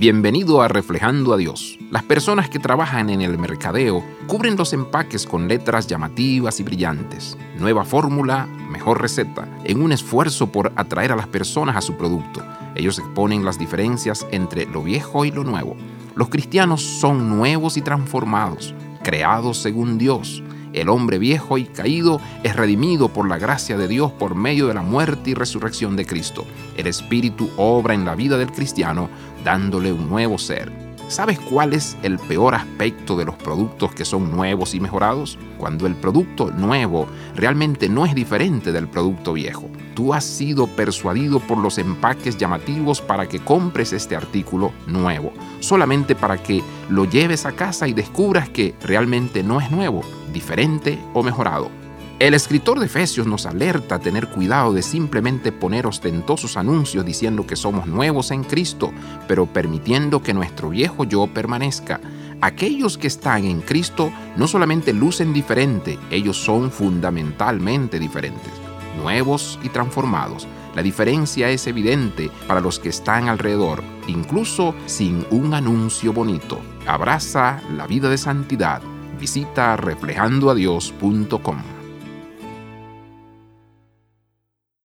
Bienvenido a Reflejando a Dios. Las personas que trabajan en el mercadeo cubren los empaques con letras llamativas y brillantes. Nueva fórmula, mejor receta, en un esfuerzo por atraer a las personas a su producto. Ellos exponen las diferencias entre lo viejo y lo nuevo. Los cristianos son nuevos y transformados, creados según Dios el hombre viejo y caído es redimido por la gracia de Dios por medio de la muerte y resurrección de Cristo. El Espíritu obra en la vida del cristiano dándole un nuevo ser. ¿Sabes cuál es el peor aspecto de los productos que son nuevos y mejorados? Cuando el producto nuevo realmente no es diferente del producto viejo. Tú has sido persuadido por los empaques llamativos para que compres este artículo nuevo, solamente para que lo lleves a casa y descubras que realmente no es nuevo, diferente o mejorado. El escritor de Efesios nos alerta a tener cuidado de simplemente poner ostentosos anuncios diciendo que somos nuevos en Cristo, pero permitiendo que nuestro viejo yo permanezca. Aquellos que están en Cristo no solamente lucen diferente, ellos son fundamentalmente diferentes, nuevos y transformados. La diferencia es evidente para los que están alrededor, incluso sin un anuncio bonito. Abraza la vida de santidad. Visita reflejandoadios.com.